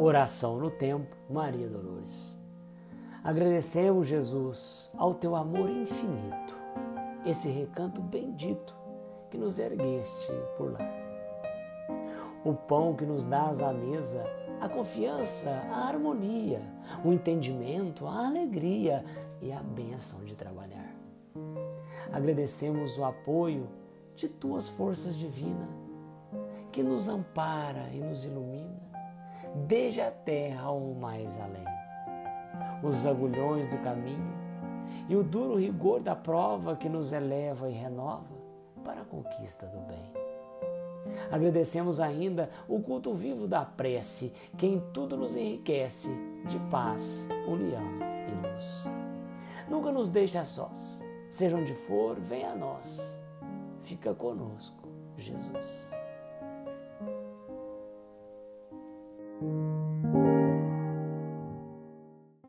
Oração no Tempo, Maria Dolores. Agradecemos, Jesus, ao teu amor infinito, esse recanto bendito que nos ergueste por lá. O pão que nos dás à mesa, a confiança, a harmonia, o entendimento, a alegria e a bênção de trabalhar. Agradecemos o apoio de tuas forças divinas, que nos ampara e nos ilumina desde a terra ou mais além. Os agulhões do caminho e o duro rigor da prova que nos eleva e renova para a conquista do bem. Agradecemos ainda o culto vivo da prece, que em tudo nos enriquece de paz, união e luz. Nunca nos deixe a sós, seja onde for, venha a nós. Fica conosco, Jesus.